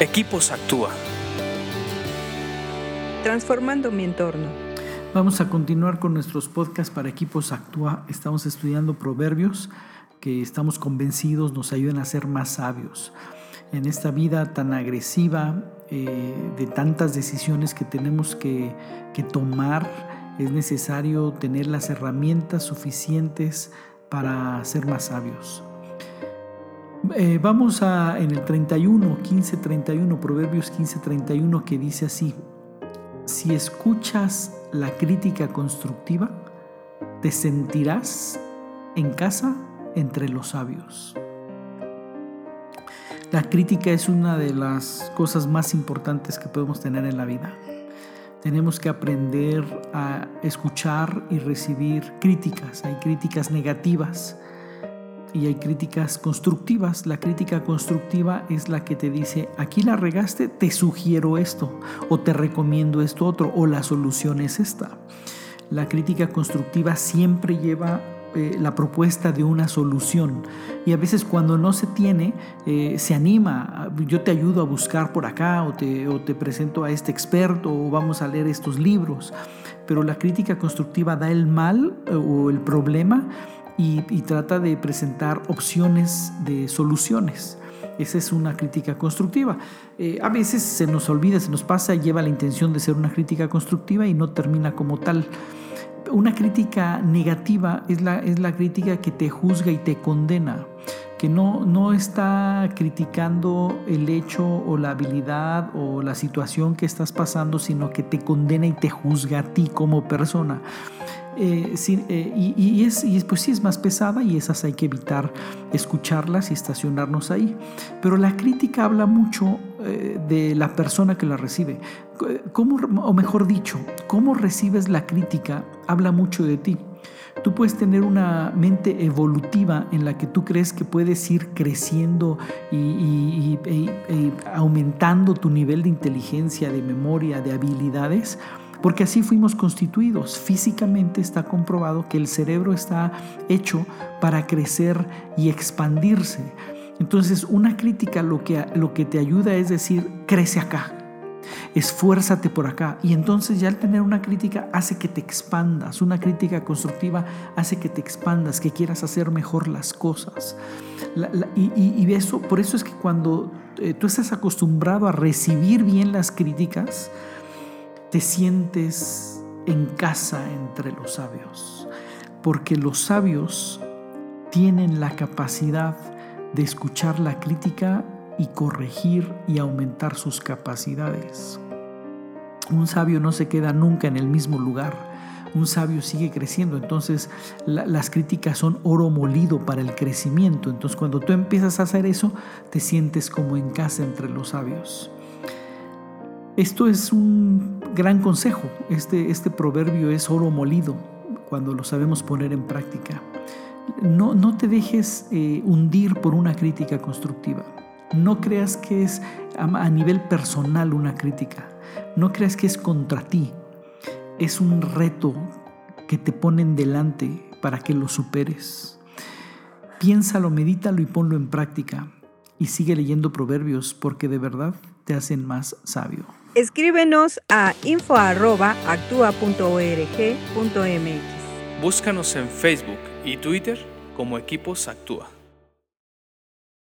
Equipos Actúa. Transformando mi entorno. Vamos a continuar con nuestros podcasts para Equipos Actúa. Estamos estudiando proverbios que estamos convencidos nos ayudan a ser más sabios. En esta vida tan agresiva, eh, de tantas decisiones que tenemos que, que tomar, es necesario tener las herramientas suficientes para ser más sabios. Eh, vamos a en el 31, 15, 31, Proverbios 15, 31, que dice así, si escuchas la crítica constructiva, te sentirás en casa entre los sabios. La crítica es una de las cosas más importantes que podemos tener en la vida. Tenemos que aprender a escuchar y recibir críticas. Hay críticas negativas y hay críticas constructivas. La crítica constructiva es la que te dice, aquí la regaste, te sugiero esto, o te recomiendo esto otro, o la solución es esta. La crítica constructiva siempre lleva eh, la propuesta de una solución. Y a veces cuando no se tiene, eh, se anima, yo te ayudo a buscar por acá o te, o te presento a este experto o vamos a leer estos libros. Pero la crítica constructiva da el mal eh, o el problema y, trata de presentar opciones de soluciones. Esa es una crítica constructiva. Eh, a veces se nos olvida, se nos pasa, lleva la intención de ser una crítica constructiva y no termina como tal. Una crítica negativa es la, es la crítica que te juzga y te condena, que no, no está criticando el hecho o la habilidad o la situación que estás pasando, sino que te condena y te juzga a ti como persona. Eh, eh, y, es, pues sí es más pesada y esas hay que evitar escucharlas y estacionarnos ahí. Pero la crítica habla mucho eh, de la persona que la recibe. ¿Cómo, o mejor dicho, cómo recibes la crítica habla mucho de ti. Tú puedes tener una mente evolutiva en la que tú crees que puedes ir creciendo y, y aumentando tu nivel de inteligencia, de memoria, de habilidades porque así fuimos constituidos. Físicamente está comprobado que el cerebro está hecho para crecer y expandirse. Entonces, una crítica lo que, lo que te ayuda es decir, crece acá, esfuérzate por acá. Y entonces ya al tener una crítica hace que te expandas. Una crítica constructiva hace que te expandas, que quieras hacer mejor las cosas. y, eso, por eso es que cuando eh, tú estás acostumbrado a recibir bien las críticas, te sientes en casa entre los sabios, porque los sabios tienen la capacidad de escuchar la crítica y corregir y aumentar sus capacidades. Un sabio no se queda nunca en el mismo lugar. Un sabio sigue creciendo. Entonces las críticas son oro molido para el crecimiento. Entonces cuando tú empiezas a hacer eso, te sientes como en casa entre los sabios. Esto es un gran consejo. Este, este proverbio es oro molido cuando lo sabemos poner en práctica. No, no te dejes eh, hundir por una crítica constructiva. No creas que es a, nivel personal una crítica. No creas que es contra ti. Es un reto que te ponen delante para que lo superes. Piénsalo, medítalo y ponlo en práctica. Y sigue leyendo proverbios porque de verdad te hacen más sabio. Escríbenos a info.actua.org.mx. Búscanos en Facebook y Twitter como Equipos Actúa.